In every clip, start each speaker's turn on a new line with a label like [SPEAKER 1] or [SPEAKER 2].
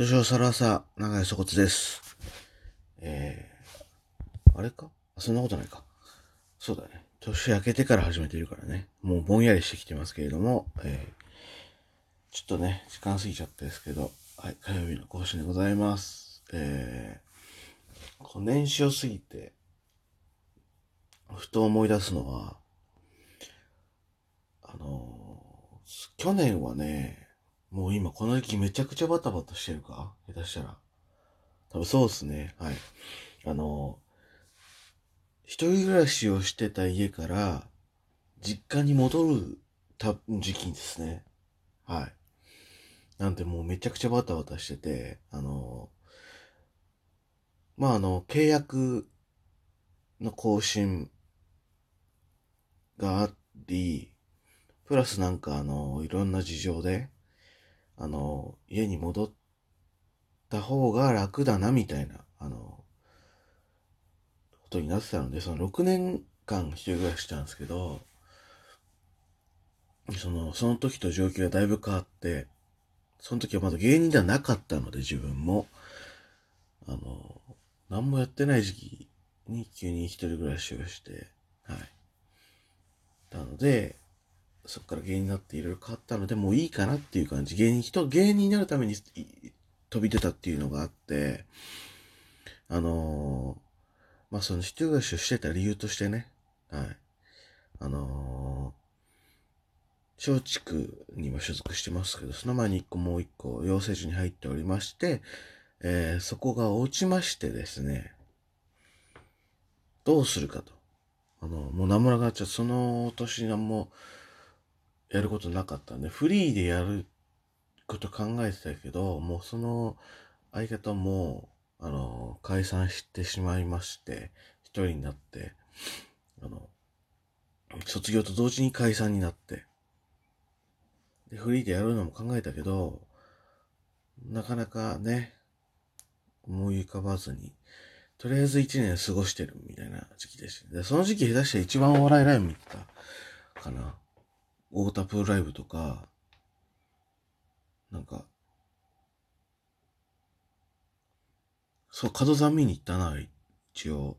[SPEAKER 1] 土壌サラサ、長井そこつです。えー、あれか？そんなことないか。そうだね。年明けてから始めてるからね。もうぼんやりしてきてますけれども、えー、ちょっとね、時間過ぎちゃったですけど、はい、火曜日の更新でございます。えー、こう年始を過ぎて、ふと思い出すのは、あのー去年はね、もう今この時期めちゃくちゃバタバタしてるか？下手したら。多分そうですね。はい。あの一人暮らしをしてた家から、実家に戻るた時期ですね。はい。なんでもうめちゃくちゃバタバタしてて、あのまああの、契約の更新があり、プラスなんかあの、いろんな事情で、あの、家に戻った方が楽だなみたいな、あの、ことになってたので、その6年間一人暮らししたんですけど、その、その時と状況がだいぶ変わって、その時はまだ芸人ではなかったので自分も、あの、何もやってない時期に急に一人暮らしをして、はい。なので、そこから芸人になっていろいろ変わったので、もういいかなっていう感じ。芸人、人、芸人になるために飛び出たっていうのがあって、あのーまあ、その一人暮らしをしてた理由としてね、はい。あのー松竹にも所属してますけど、その前に一個もう一個養成所に入っておりまして、えーそこが落ちましてですね、どうするかと。あの、もう名もなくなっちゃって、その年何もうやることなかったんで、フリーでやること考えてたけど、もうその相方も、あの、解散してしまいまして、一人になって、あの、卒業と同時に解散になって、で、フリーでやるのも考えたけど、なかなかね、思い浮かばずに、とりあえず一年過ごしてるみたいな時期でした。で、その時期下手したら一番お笑いライブ見てたかな。太田プーライブとか、なんか、そう、角座見に行ったな、一応。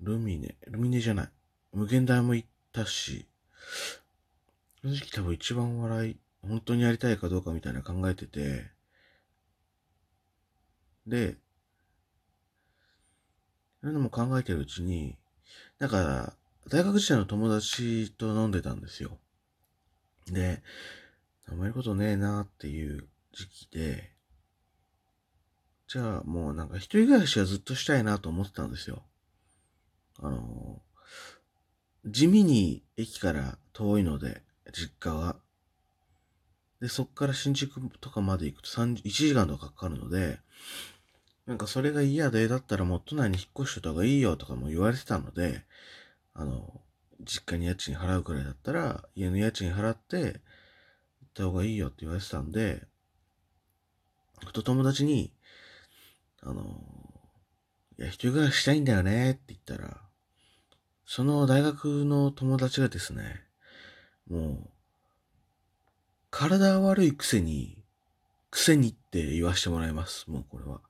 [SPEAKER 1] ルミネ、ルミネじゃない。無限大も行ったし、その時期多分一番笑い、本当にやりたいかどうかみたいな考えてて、で、そういうのも考えてるうちに、なんか、大学時代の友達と飲んでたんですよ。で、あまりことねえなっていう時期で、じゃあもうなんか一人暮らしはずっとしたいなと思ってたんですよ。あの、地味に駅から遠いので、実家は。で、そっから新宿とかまで行くと1時間とかかかるので、なんかそれが嫌で、だったらもっ都内に引っ越しといた方がいいよとかも言われてたので、あの、実家に家賃払うくらいだったら、家の家賃払って、行った方がいいよって言われてたんで、ふと友達に、あの、いや、一人暮らししたいんだよねって言ったら、その大学の友達がですね、もう、体悪いくせに、くせにって言わしてもらいます。もうこれは。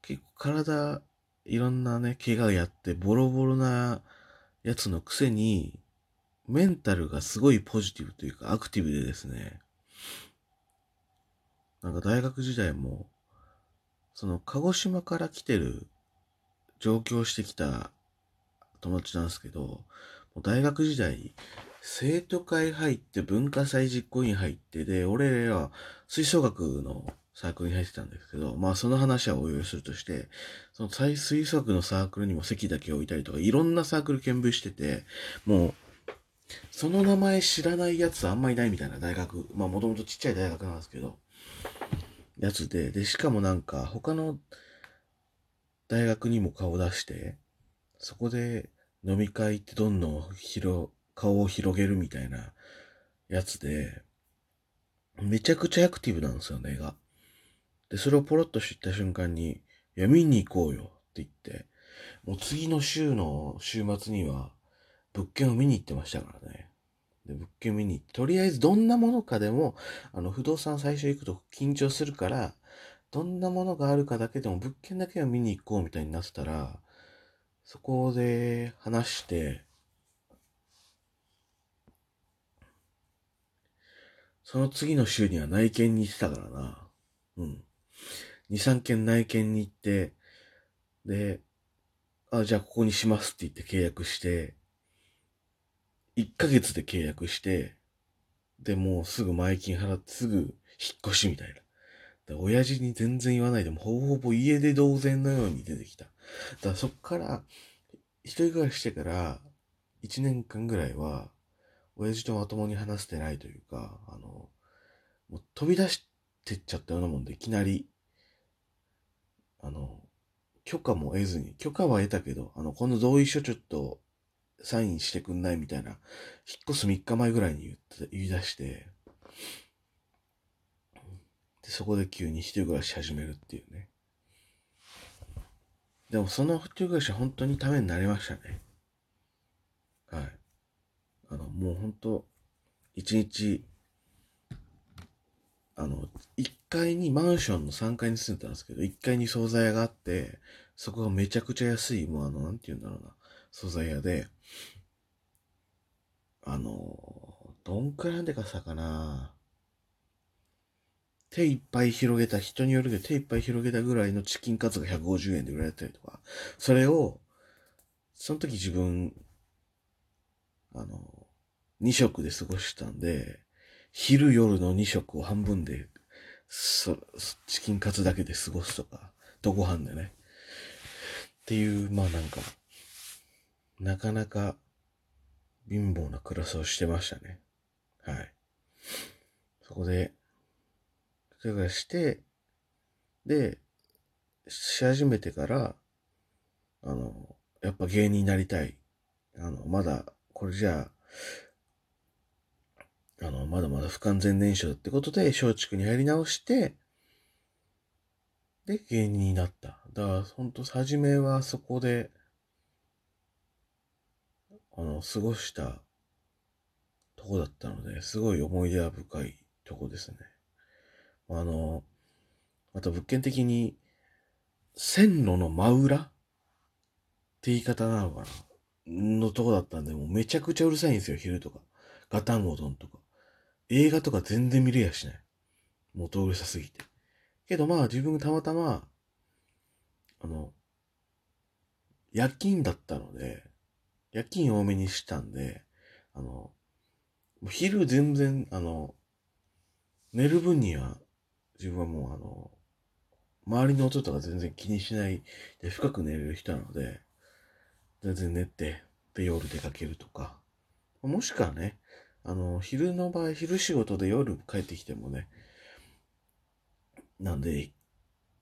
[SPEAKER 1] 結構体、いろんなね、怪我やって、ボロボロなやつのくせに、メンタルがすごいポジティブというか、アクティブでですね、なんか大学時代も、その、鹿児島から来てる、上京してきた友達なんですけど、大学時代、生徒会入って文化祭実行委員入って、で、俺らは吹奏楽のサークルに入ってたんですけど、まあその話はおいおいするとして、その吹吹奏楽のサークルにも席だけ置いたりとか、いろんなサークル見舞してて、もう、その名前知らないやつあんまいないみたいな大学、まあもともとちっちゃい大学なんですけど、やつで、で、しかもなんか他の大学にも顔出して、そこで飲み会ってどんどん広、顔を広げるみたいなやつで、めちゃくちゃアクティブなんですよね、が。で、それをポロッと知った瞬間に、いや、見に行こうよって言って、もう次の週の週末には、物件を見に行ってましたからね。で、物件見に行って、とりあえずどんなものかでも、あの、不動産最初行くと緊張するから、どんなものがあるかだけでも物件だけは見に行こうみたいになってたら、そこで話して、その次の週には内見に行ってたからな。うん。2、3件内見に行って、で、あ、じゃあここにしますって言って契約して、1ヶ月で契約して、で、もうすぐ前金払ってすぐ引っ越しみたいな。で親父に全然言わないでもほぼほぼ家で同然のように出てきた。だからそっから、一人暮らししてから、1年間ぐらいは、親父とまともに話してないというか、あの、もう飛び出してっちゃったようなもんで、いきなり、あの、許可も得ずに、許可は得たけど、あの、この同意書ちょっとサインしてくんないみたいな、引っ越す3日前ぐらいに言って、言い出して、で、そこで急に一人暮らし始めるっていうね。でもその一人暮らしは本当にためになりましたね。はい。あの、もう本当、一日、あの、1階にマンションの3階に住んでたんですけど、1階に惣菜屋があって、そこがめちゃくちゃ安い、もうあの、なんて言うんだろうな、惣菜屋で、あの、どんくらいなんでかさかな手いっぱい広げた、人によるけど手いっぱい広げたぐらいのチキンカツが150円で売られたりとか、それを、その時自分、あの、2食で過ごしたんで、昼夜の2食を半分で、そ、チキンカツだけで過ごすとか、とご飯でね。っていう、まあなんか、なかなか貧乏な暮らしをしてましたね。はい。そこで、それかして、で、し始めてから、あの、やっぱ芸人になりたい。あの、まだ、これじゃあ、あの、まだまだ不完全燃焼ってことで、松竹に入り直して、で、芸人になった。だから、ほんと、初めはそこで、あの、過ごしたとこだったので、すごい思い出は深いとこですね。あの、また物件的に、線路の真裏？って言い方なのかな？のとこだったんで、もうめちゃくちゃうるさいんですよ、昼とか。ガタンゴトンとか。映画とか全然見れやしない。もううるさすぎて。けどまあ自分たまたま、あの、夜勤だったので、夜勤多めにしたんで、あの、昼全然、あの、寝る分には自分はもうあの、周りの音とか全然気にしないで深く寝れる人なので、全然寝て、で夜出かけるとか、もしくはね、あの、昼の場合、昼仕事で夜帰ってきてもね、なんで、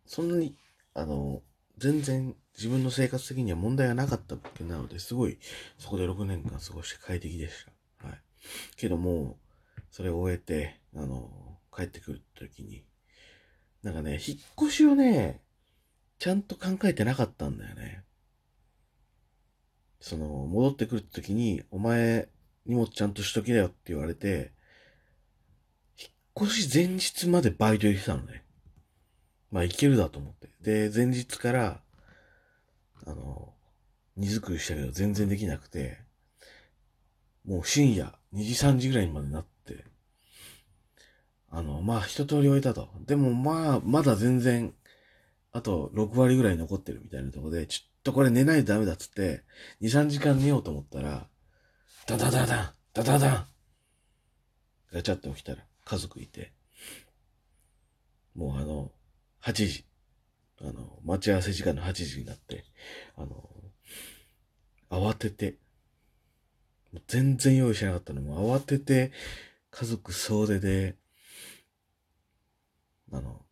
[SPEAKER 1] そんなに、あの、全然自分の生活的には問題がなかった物件なので、すごい、そこで6年間過ごして快適でした。はい。けども、それを終えて、あの、帰ってくる時に、なんかね、引っ越しをね、ちゃんと考えてなかったんだよね。その、戻ってくる時に、お前、荷物ちゃんとしときなよって言われて、引っ越し前日までバイト入れてたのね。まあ、いけるだと思って。で、前日から、あの、荷造りしたけど全然できなくて、もう深夜2時3時ぐらいまでなって、あの、まあ一通り終えたと。でもまあ、まだ全然、あと6割ぐらい残ってるみたいなところで、ちょっとこれ寝ないとダメだっつって、2、3時間寝ようと思ったら、ダダダダン、ダダダン。ガチャって起きたら家族いて、もうあの、8時、あの、待ち合わせ時間の8時になって、あの、慌てて、全然用意しなかったの。も慌てて、家族総出で、あの、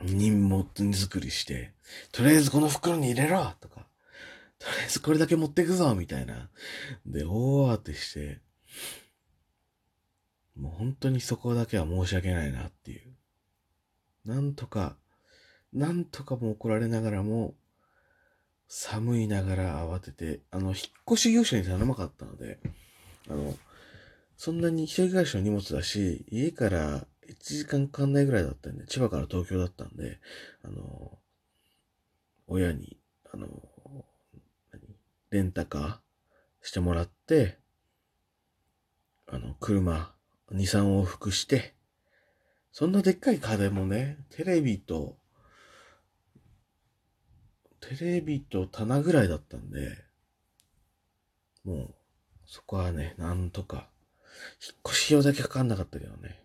[SPEAKER 1] 任務作りして、とりあえずこの袋に入れろとか、とりあえずこれだけ持ってくぞみたいな。で、大慌てして、もう本当にそこだけは申し訳ないなっていう。なんとか、なんとかも怒られながらも、寒いながら慌てて、あの、引っ越し業者に頼まかったので、あの、そんなに一人暮らしの荷物だし、家から1時間かかんないぐらいだったんで、千葉から東京だったんで、あの、親に、あの、レンタカーしてもらって、あの、車、2、3往復して、そんなでっかい家電もね、テレビと、テレビと棚ぐらいだったんで、もう、そこはね、なんとか、引っ越し用だけかかんなかったけどね。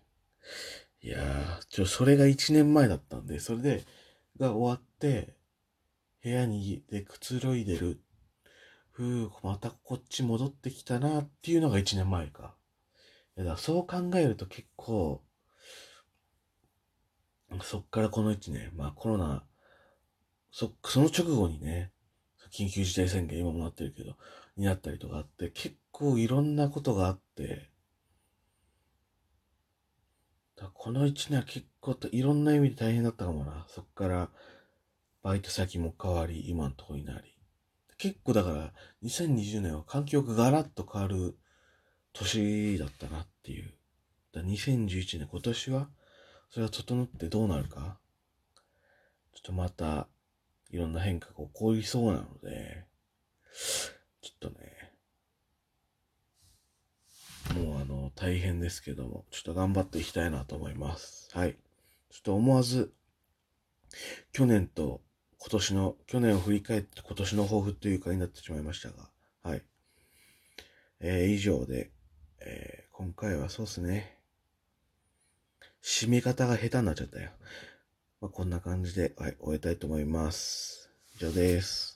[SPEAKER 1] いやー、ちょ、それが1年前だったんで、それで、が終わって、部屋にでくつろいでる。ふう、またこっち戻ってきたなっていうのが1年前か。いやだそう考えると結構、そっからこの1年、まあコロナ、そ、その直後にね、緊急事態宣言今もなってるけど、になったりとかあって、結構いろんなことがあって、だこの一年は結構いろんな意味で大変だったかもな。そっからバイト先も変わり、今のとこになり。結構だから2020年は環境がガラッと変わる年だったなっていう。だ2011年今年はそれが整ってどうなるか？ちょっとまたいろんな変化が起こりそうなので、ちょっとね、もうあの、大変ですけども、ちょっと頑張っていきたいなと思います。はい。ちょっと思わず、去年と今年の、去年を振り返って今年の抱負というかになってしまいましたが、はい。えー、以上で、えー、今回はそうっすね。締め方が下手になっちゃったよ。まあ、こんな感じで、はい、終えたいと思います。以上です。